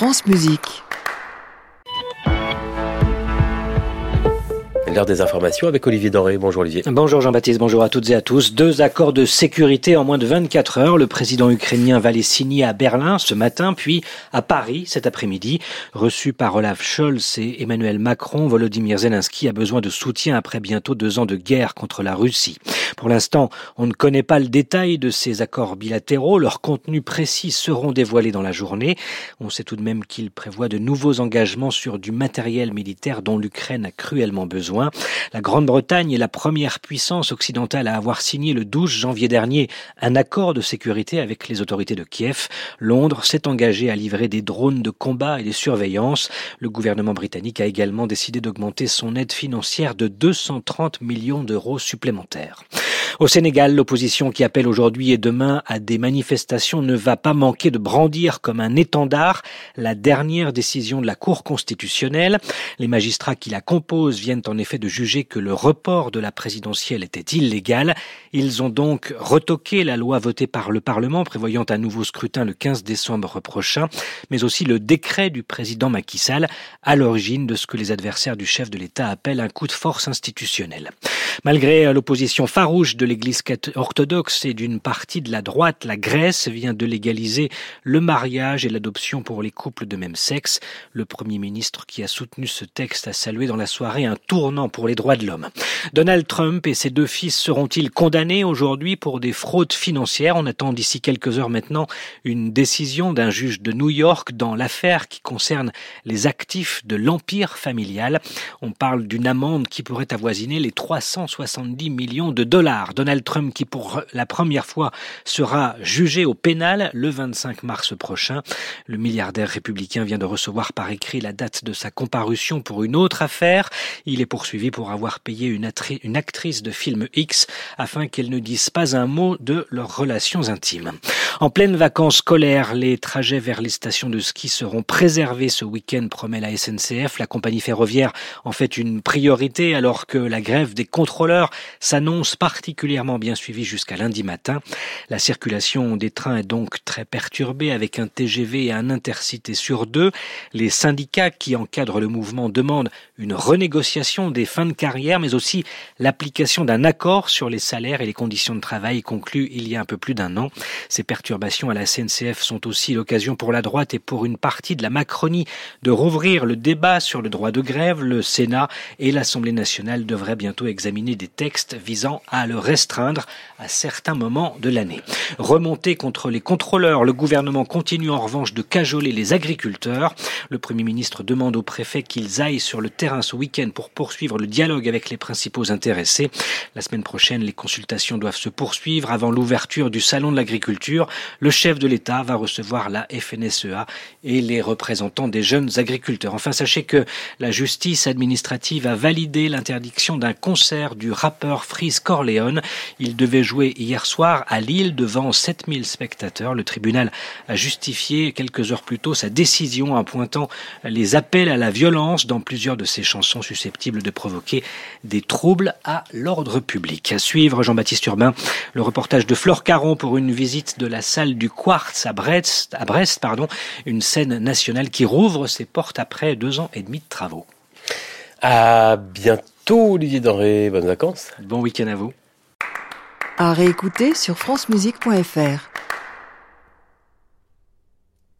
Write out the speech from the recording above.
France Musique. L'heure des informations avec Olivier Doré. Bonjour Olivier. Bonjour Jean-Baptiste, bonjour à toutes et à tous. Deux accords de sécurité en moins de 24 heures. Le président ukrainien va les signer à Berlin ce matin, puis à Paris cet après-midi. Reçu par Olaf Scholz et Emmanuel Macron, Volodymyr Zelensky a besoin de soutien après bientôt deux ans de guerre contre la Russie. Pour l'instant, on ne connaît pas le détail de ces accords bilatéraux. Leurs contenus précis seront dévoilés dans la journée. On sait tout de même qu'il prévoit de nouveaux engagements sur du matériel militaire dont l'Ukraine a cruellement besoin. La Grande-Bretagne est la première puissance occidentale à avoir signé le 12 janvier dernier un accord de sécurité avec les autorités de Kiev. Londres s'est engagé à livrer des drones de combat et des surveillances. Le gouvernement britannique a également décidé d'augmenter son aide financière de 230 millions d'euros supplémentaires. Au Sénégal, l'opposition qui appelle aujourd'hui et demain à des manifestations ne va pas manquer de brandir comme un étendard la dernière décision de la Cour constitutionnelle. Les magistrats qui la composent viennent en effet de juger que le report de la présidentielle était illégal. Ils ont donc retoqué la loi votée par le Parlement prévoyant un nouveau scrutin le 15 décembre prochain, mais aussi le décret du président Macky Sall à l'origine de ce que les adversaires du chef de l'État appellent un coup de force institutionnel. Malgré l'opposition farouche de l'Église orthodoxe et d'une partie de la droite, la Grèce vient de légaliser le mariage et l'adoption pour les couples de même sexe. Le Premier ministre qui a soutenu ce texte a salué dans la soirée un tournant pour les droits de l'homme. Donald Trump et ses deux fils seront-ils condamnés aujourd'hui pour des fraudes financières? On attend d'ici quelques heures maintenant une décision d'un juge de New York dans l'affaire qui concerne les actifs de l'empire familial. On parle d'une amende qui pourrait avoisiner les 370 millions de dollars. Donald Trump qui pour la première fois sera jugé au pénal le 25 mars prochain. Le milliardaire républicain vient de recevoir par écrit la date de sa comparution pour une autre affaire. Il est poursuivi pour avoir payé une, une actrice de film X afin qu'elle ne dise pas un mot de leurs relations intimes. En pleine vacances scolaires, les trajets vers les stations de ski seront préservés ce week-end, promet la SNCF. La compagnie ferroviaire en fait une priorité alors que la grève des contrôleurs s'annonce particulièrement bien suivi jusqu'à lundi matin. La circulation des trains est donc très perturbée avec un TGV et un intercité sur deux. Les syndicats qui encadrent le mouvement demandent une renégociation des fins de carrière, mais aussi l'application d'un accord sur les salaires et les conditions de travail conclu il y a un peu plus d'un an. Ces perturbations à la CNCF sont aussi l'occasion pour la droite et pour une partie de la Macronie de rouvrir le débat sur le droit de grève. Le Sénat et l'Assemblée nationale devraient bientôt examiner des textes visant à le restreindre à certains moments de l'année. Remonter contre les contrôleurs, le gouvernement continue en revanche de cajoler les agriculteurs. Le Premier ministre demande aux préfets qu'ils aillent sur le terrain ce week-end pour poursuivre le dialogue avec les principaux intéressés. La semaine prochaine, les consultations doivent se poursuivre avant l'ouverture du Salon de l'agriculture. Le chef de l'État va recevoir la FNSEA et les représentants des jeunes agriculteurs. Enfin, sachez que la justice administrative a validé l'interdiction d'un concert du rappeur Freeze Corleone il devait jouer hier soir à Lille devant 7000 spectateurs. Le tribunal a justifié quelques heures plus tôt sa décision en pointant les appels à la violence dans plusieurs de ses chansons susceptibles de provoquer des troubles à l'ordre public. À suivre, Jean-Baptiste Urbain, le reportage de Flore Caron pour une visite de la salle du Quartz à Brest, à Brest pardon, une scène nationale qui rouvre ses portes après deux ans et demi de travaux. À bientôt, Olivier Doré. Bonnes vacances. Bon week-end à vous à réécouter sur francemusique.fr.